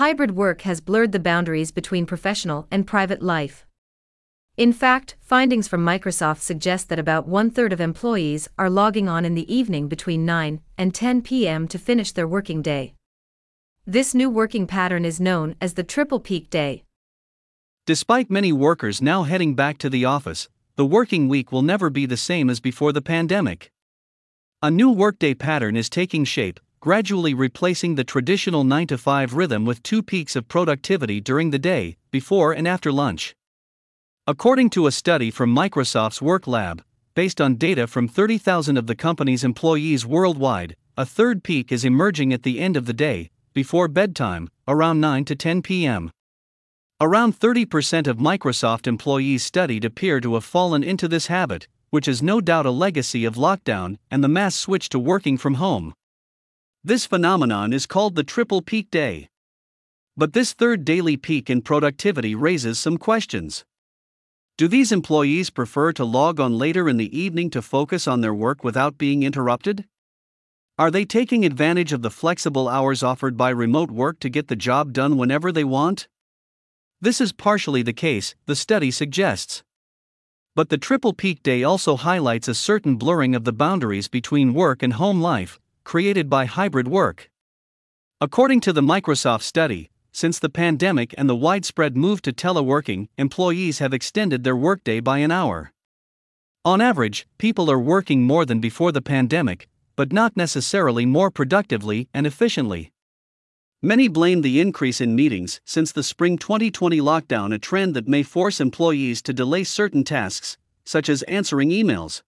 hybrid work has blurred the boundaries between professional and private life. In fact, findings from Microsoft suggest that about one third of employees are logging on in the evening between 9 and 10 p.m. to finish their working day. This new working pattern is known as the triple peak day. Despite many workers now heading back to the office, the working week will never be the same as before the pandemic. A new workday pattern is taking shape, gradually replacing the traditional 9 to 5 rhythm with two peaks of productivity during the day, before and after lunch. According to a study from Microsoft's Work Lab, based on data from 30,000 of the company's employees worldwide, a third peak is emerging at the end of the day, before bedtime, around 9 to 10 p.m. Around 30% of Microsoft employees studied appear to have fallen into this habit, which is no doubt a legacy of lockdown and the mass switch to working from home. This phenomenon is called the triple peak day. But this third daily peak in productivity raises some questions. Do these employees prefer to log on later in the evening to focus on their work without being interrupted? Are they taking advantage of the flexible hours offered by remote work to get the job done whenever they want? This is partially the case, the study suggests. But the triple peak day also highlights a certain blurring of the boundaries between work and home life, created by hybrid work. According to the Microsoft study, since the pandemic and the widespread move to teleworking, employees have extended their workday by an hour. On average, people are working more than before the pandemic, but not necessarily more productively and efficiently. Many blame the increase in meetings since the spring 2020 lockdown, a trend that may force employees to delay certain tasks, such as answering emails.